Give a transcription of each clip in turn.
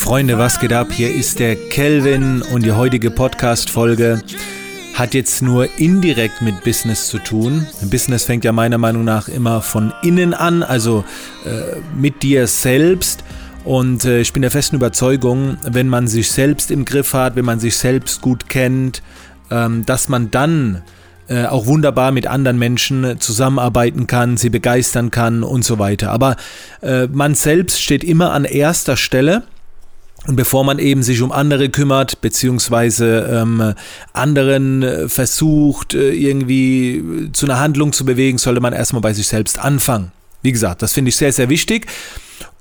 Freunde, was geht ab? Hier ist der Kelvin und die heutige Podcast-Folge hat jetzt nur indirekt mit Business zu tun. Business fängt ja meiner Meinung nach immer von innen an, also äh, mit dir selbst. Und äh, ich bin der festen Überzeugung, wenn man sich selbst im Griff hat, wenn man sich selbst gut kennt, ähm, dass man dann äh, auch wunderbar mit anderen Menschen zusammenarbeiten kann, sie begeistern kann und so weiter. Aber äh, man selbst steht immer an erster Stelle. Und bevor man eben sich um andere kümmert, beziehungsweise ähm, anderen äh, versucht, äh, irgendwie zu einer Handlung zu bewegen, sollte man erstmal bei sich selbst anfangen. Wie gesagt, das finde ich sehr, sehr wichtig.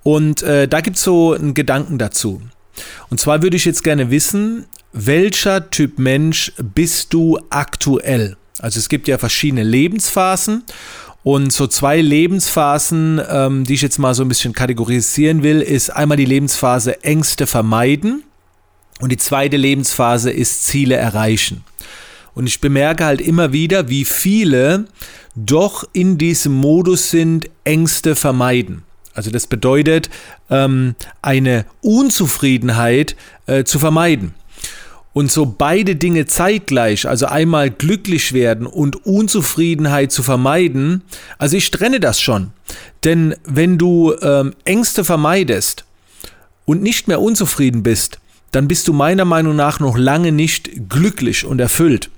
Und äh, da gibt es so einen Gedanken dazu. Und zwar würde ich jetzt gerne wissen, welcher Typ Mensch bist du aktuell? Also es gibt ja verschiedene Lebensphasen und so zwei Lebensphasen, ähm, die ich jetzt mal so ein bisschen kategorisieren will, ist einmal die Lebensphase Ängste vermeiden und die zweite Lebensphase ist Ziele erreichen. Und ich bemerke halt immer wieder, wie viele doch in diesem Modus sind, Ängste vermeiden. Also das bedeutet, ähm, eine Unzufriedenheit äh, zu vermeiden. Und so beide Dinge zeitgleich, also einmal glücklich werden und Unzufriedenheit zu vermeiden, also ich trenne das schon. Denn wenn du ähm, Ängste vermeidest und nicht mehr unzufrieden bist, dann bist du meiner Meinung nach noch lange nicht glücklich und erfüllt.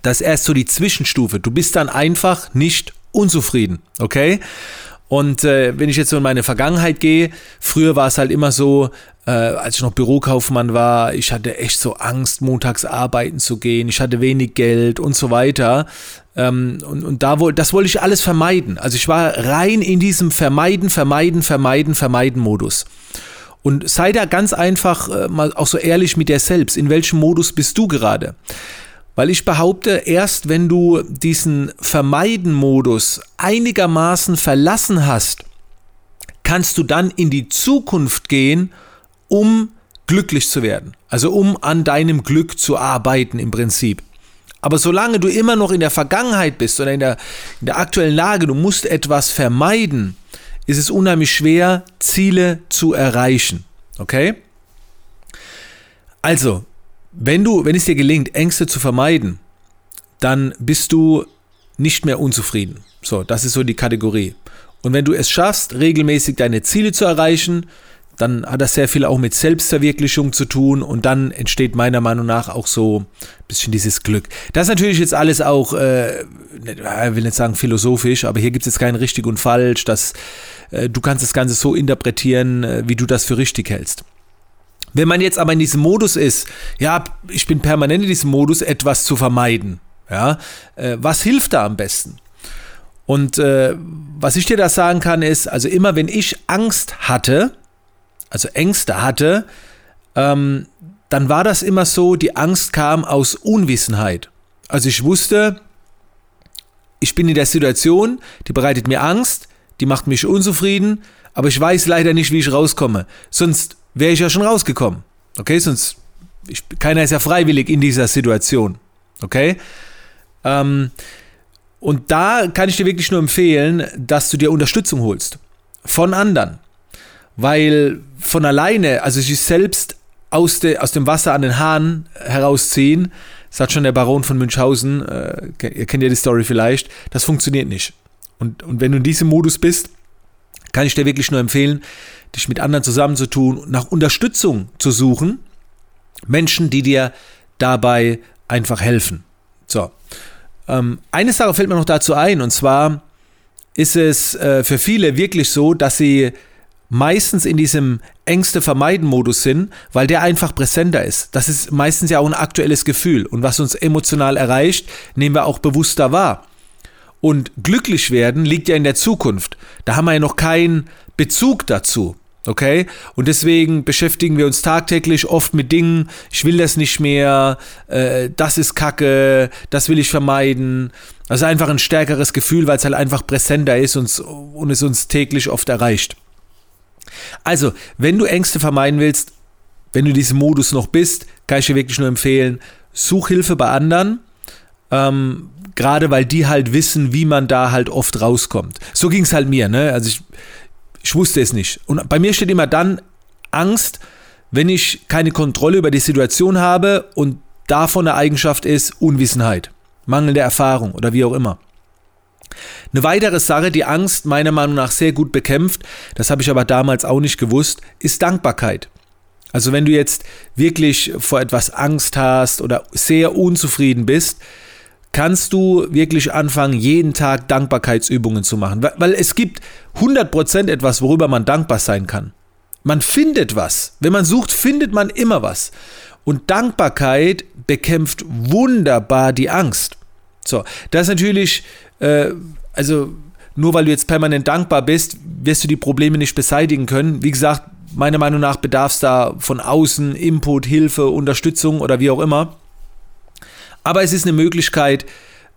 Das ist erst so die Zwischenstufe. Du bist dann einfach nicht unzufrieden, okay? Und äh, wenn ich jetzt so in meine Vergangenheit gehe, früher war es halt immer so, äh, als ich noch Bürokaufmann war, ich hatte echt so Angst, montags arbeiten zu gehen, ich hatte wenig Geld und so weiter. Ähm, und, und da das wollte ich alles vermeiden. Also ich war rein in diesem Vermeiden, Vermeiden, Vermeiden, Vermeiden-Modus. Und sei da ganz einfach äh, mal auch so ehrlich mit dir selbst. In welchem Modus bist du gerade? Weil ich behaupte, erst wenn du diesen Vermeiden-Modus einigermaßen verlassen hast, kannst du dann in die Zukunft gehen, um glücklich zu werden. Also um an deinem Glück zu arbeiten im Prinzip. Aber solange du immer noch in der Vergangenheit bist oder in der, in der aktuellen Lage, du musst etwas vermeiden, ist es unheimlich schwer, Ziele zu erreichen. Okay? Also, wenn du, wenn es dir gelingt, Ängste zu vermeiden, dann bist du nicht mehr unzufrieden. So, das ist so die Kategorie. Und wenn du es schaffst, regelmäßig deine Ziele zu erreichen, dann hat das sehr viel auch mit Selbstverwirklichung zu tun und dann entsteht meiner Meinung nach auch so ein bisschen dieses Glück. Das ist natürlich jetzt alles auch, äh, ich will nicht sagen philosophisch, aber hier gibt es jetzt kein richtig und falsch, dass äh, du kannst das Ganze so interpretieren, äh, wie du das für richtig hältst. Wenn man jetzt aber in diesem Modus ist, ja, ich bin permanent in diesem Modus, etwas zu vermeiden, ja, äh, was hilft da am besten? Und äh, was ich dir da sagen kann, ist, also immer wenn ich Angst hatte, also Ängste hatte, ähm, dann war das immer so, die Angst kam aus Unwissenheit. Also ich wusste, ich bin in der Situation, die bereitet mir Angst, die macht mich unzufrieden, aber ich weiß leider nicht, wie ich rauskomme. Sonst wäre ich ja schon rausgekommen. Okay, sonst, ich, keiner ist ja freiwillig in dieser Situation. Okay? Ähm, und da kann ich dir wirklich nur empfehlen, dass du dir Unterstützung holst. Von anderen. Weil von alleine, also sich selbst aus, de, aus dem Wasser an den Hahn herausziehen, sagt schon der Baron von Münchhausen, äh, ihr kennt ja die Story vielleicht, das funktioniert nicht. Und, und wenn du in diesem Modus bist, kann ich dir wirklich nur empfehlen, dich mit anderen zusammenzutun, nach Unterstützung zu suchen. Menschen, die dir dabei einfach helfen. So. Ähm, eine Sache fällt mir noch dazu ein, und zwar ist es äh, für viele wirklich so, dass sie meistens in diesem Ängste vermeiden Modus sind, weil der einfach präsenter ist. Das ist meistens ja auch ein aktuelles Gefühl und was uns emotional erreicht, nehmen wir auch bewusster wahr. Und glücklich werden liegt ja in der Zukunft. Da haben wir ja noch keinen Bezug dazu. Okay? Und deswegen beschäftigen wir uns tagtäglich oft mit Dingen, ich will das nicht mehr, äh, das ist Kacke, das will ich vermeiden. Also einfach ein stärkeres Gefühl, weil es halt einfach präsenter ist und, und es uns täglich oft erreicht. Also, wenn du Ängste vermeiden willst, wenn du diesem Modus noch bist, kann ich dir wirklich nur empfehlen, such Hilfe bei anderen. Ähm, Gerade weil die halt wissen, wie man da halt oft rauskommt. So ging es halt mir, ne? Also ich, ich wusste es nicht. Und bei mir steht immer dann Angst, wenn ich keine Kontrolle über die Situation habe und davon eine Eigenschaft ist Unwissenheit, mangelnde Erfahrung oder wie auch immer. Eine weitere Sache, die Angst meiner Meinung nach sehr gut bekämpft, das habe ich aber damals auch nicht gewusst, ist Dankbarkeit. Also wenn du jetzt wirklich vor etwas Angst hast oder sehr unzufrieden bist, kannst du wirklich anfangen, jeden Tag Dankbarkeitsübungen zu machen. Weil es gibt 100% etwas, worüber man dankbar sein kann. Man findet was. Wenn man sucht, findet man immer was. Und Dankbarkeit bekämpft wunderbar die Angst. So, das ist natürlich, äh, also nur weil du jetzt permanent dankbar bist, wirst du die Probleme nicht beseitigen können. Wie gesagt, meiner Meinung nach bedarf es da von außen Input, Hilfe, Unterstützung oder wie auch immer. Aber es ist eine Möglichkeit,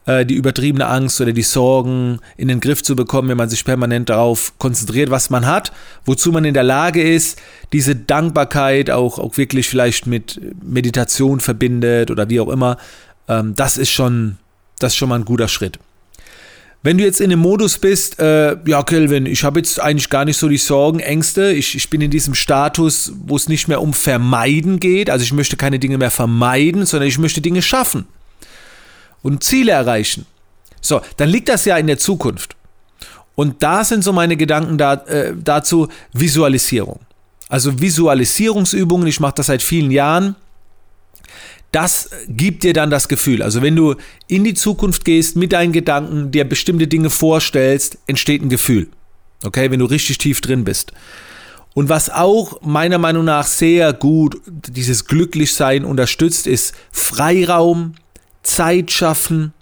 äh, die übertriebene Angst oder die Sorgen in den Griff zu bekommen, wenn man sich permanent darauf konzentriert, was man hat, wozu man in der Lage ist, diese Dankbarkeit auch, auch wirklich vielleicht mit Meditation verbindet oder wie auch immer. Ähm, das ist schon, das ist schon mal ein guter Schritt. Wenn du jetzt in dem Modus bist, äh, ja, Kelvin, ich habe jetzt eigentlich gar nicht so die Sorgen, Ängste. Ich, ich bin in diesem Status, wo es nicht mehr um Vermeiden geht. Also ich möchte keine Dinge mehr vermeiden, sondern ich möchte Dinge schaffen und Ziele erreichen. So, dann liegt das ja in der Zukunft. Und da sind so meine Gedanken da, äh, dazu Visualisierung. Also Visualisierungsübungen, ich mache das seit vielen Jahren. Das gibt dir dann das Gefühl. Also wenn du in die Zukunft gehst mit deinen Gedanken, dir bestimmte Dinge vorstellst, entsteht ein Gefühl. Okay, wenn du richtig tief drin bist. Und was auch meiner Meinung nach sehr gut dieses Glücklichsein unterstützt, ist Freiraum, Zeit schaffen.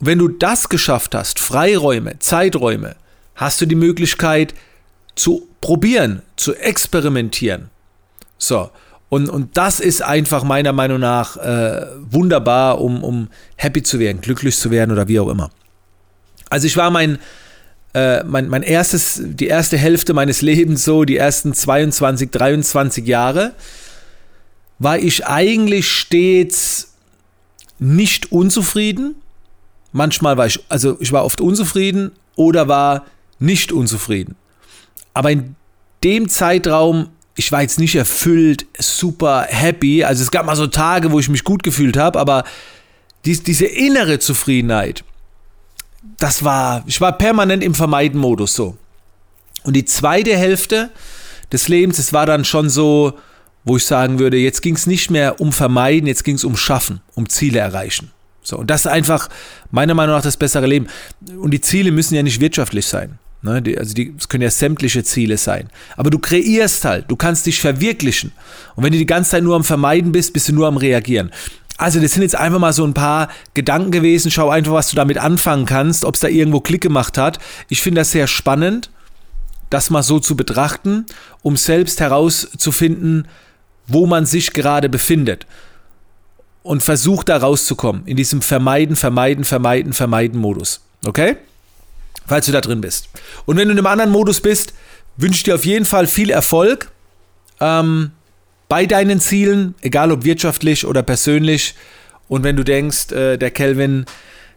Wenn du das geschafft hast, Freiräume, Zeiträume, hast du die Möglichkeit zu probieren, zu experimentieren. So, und, und das ist einfach meiner Meinung nach äh, wunderbar, um, um happy zu werden, glücklich zu werden oder wie auch immer. Also ich war mein, äh, mein, mein erstes, die erste Hälfte meines Lebens so, die ersten 22, 23 Jahre, war ich eigentlich stets nicht unzufrieden. Manchmal war ich, also ich war oft unzufrieden oder war nicht unzufrieden. Aber in dem Zeitraum, ich war jetzt nicht erfüllt, super happy. Also es gab mal so Tage, wo ich mich gut gefühlt habe, aber dies, diese innere Zufriedenheit, das war, ich war permanent im Vermeiden-Modus so. Und die zweite Hälfte des Lebens, das war dann schon so, wo ich sagen würde, jetzt ging es nicht mehr um Vermeiden, jetzt ging es um Schaffen, um Ziele erreichen. So, und das ist einfach meiner Meinung nach das bessere Leben. Und die Ziele müssen ja nicht wirtschaftlich sein. Ne? Die, also die, es können ja sämtliche Ziele sein. Aber du kreierst halt, du kannst dich verwirklichen. Und wenn du die ganze Zeit nur am Vermeiden bist, bist du nur am Reagieren. Also das sind jetzt einfach mal so ein paar Gedanken gewesen. Schau einfach, was du damit anfangen kannst, ob es da irgendwo Klick gemacht hat. Ich finde das sehr spannend, das mal so zu betrachten, um selbst herauszufinden, wo man sich gerade befindet und versucht da rauszukommen in diesem Vermeiden, Vermeiden, Vermeiden, Vermeiden Modus. Okay? Falls du da drin bist. Und wenn du in einem anderen Modus bist, wünsche ich dir auf jeden Fall viel Erfolg ähm, bei deinen Zielen, egal ob wirtschaftlich oder persönlich. Und wenn du denkst, äh, der Kelvin,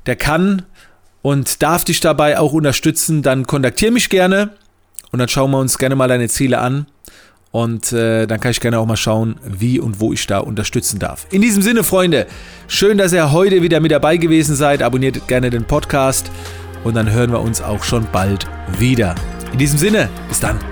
der kann und darf dich dabei auch unterstützen, dann kontaktiere mich gerne und dann schauen wir uns gerne mal deine Ziele an. Und äh, dann kann ich gerne auch mal schauen, wie und wo ich da unterstützen darf. In diesem Sinne, Freunde, schön, dass ihr heute wieder mit dabei gewesen seid. Abonniert gerne den Podcast und dann hören wir uns auch schon bald wieder. In diesem Sinne, bis dann.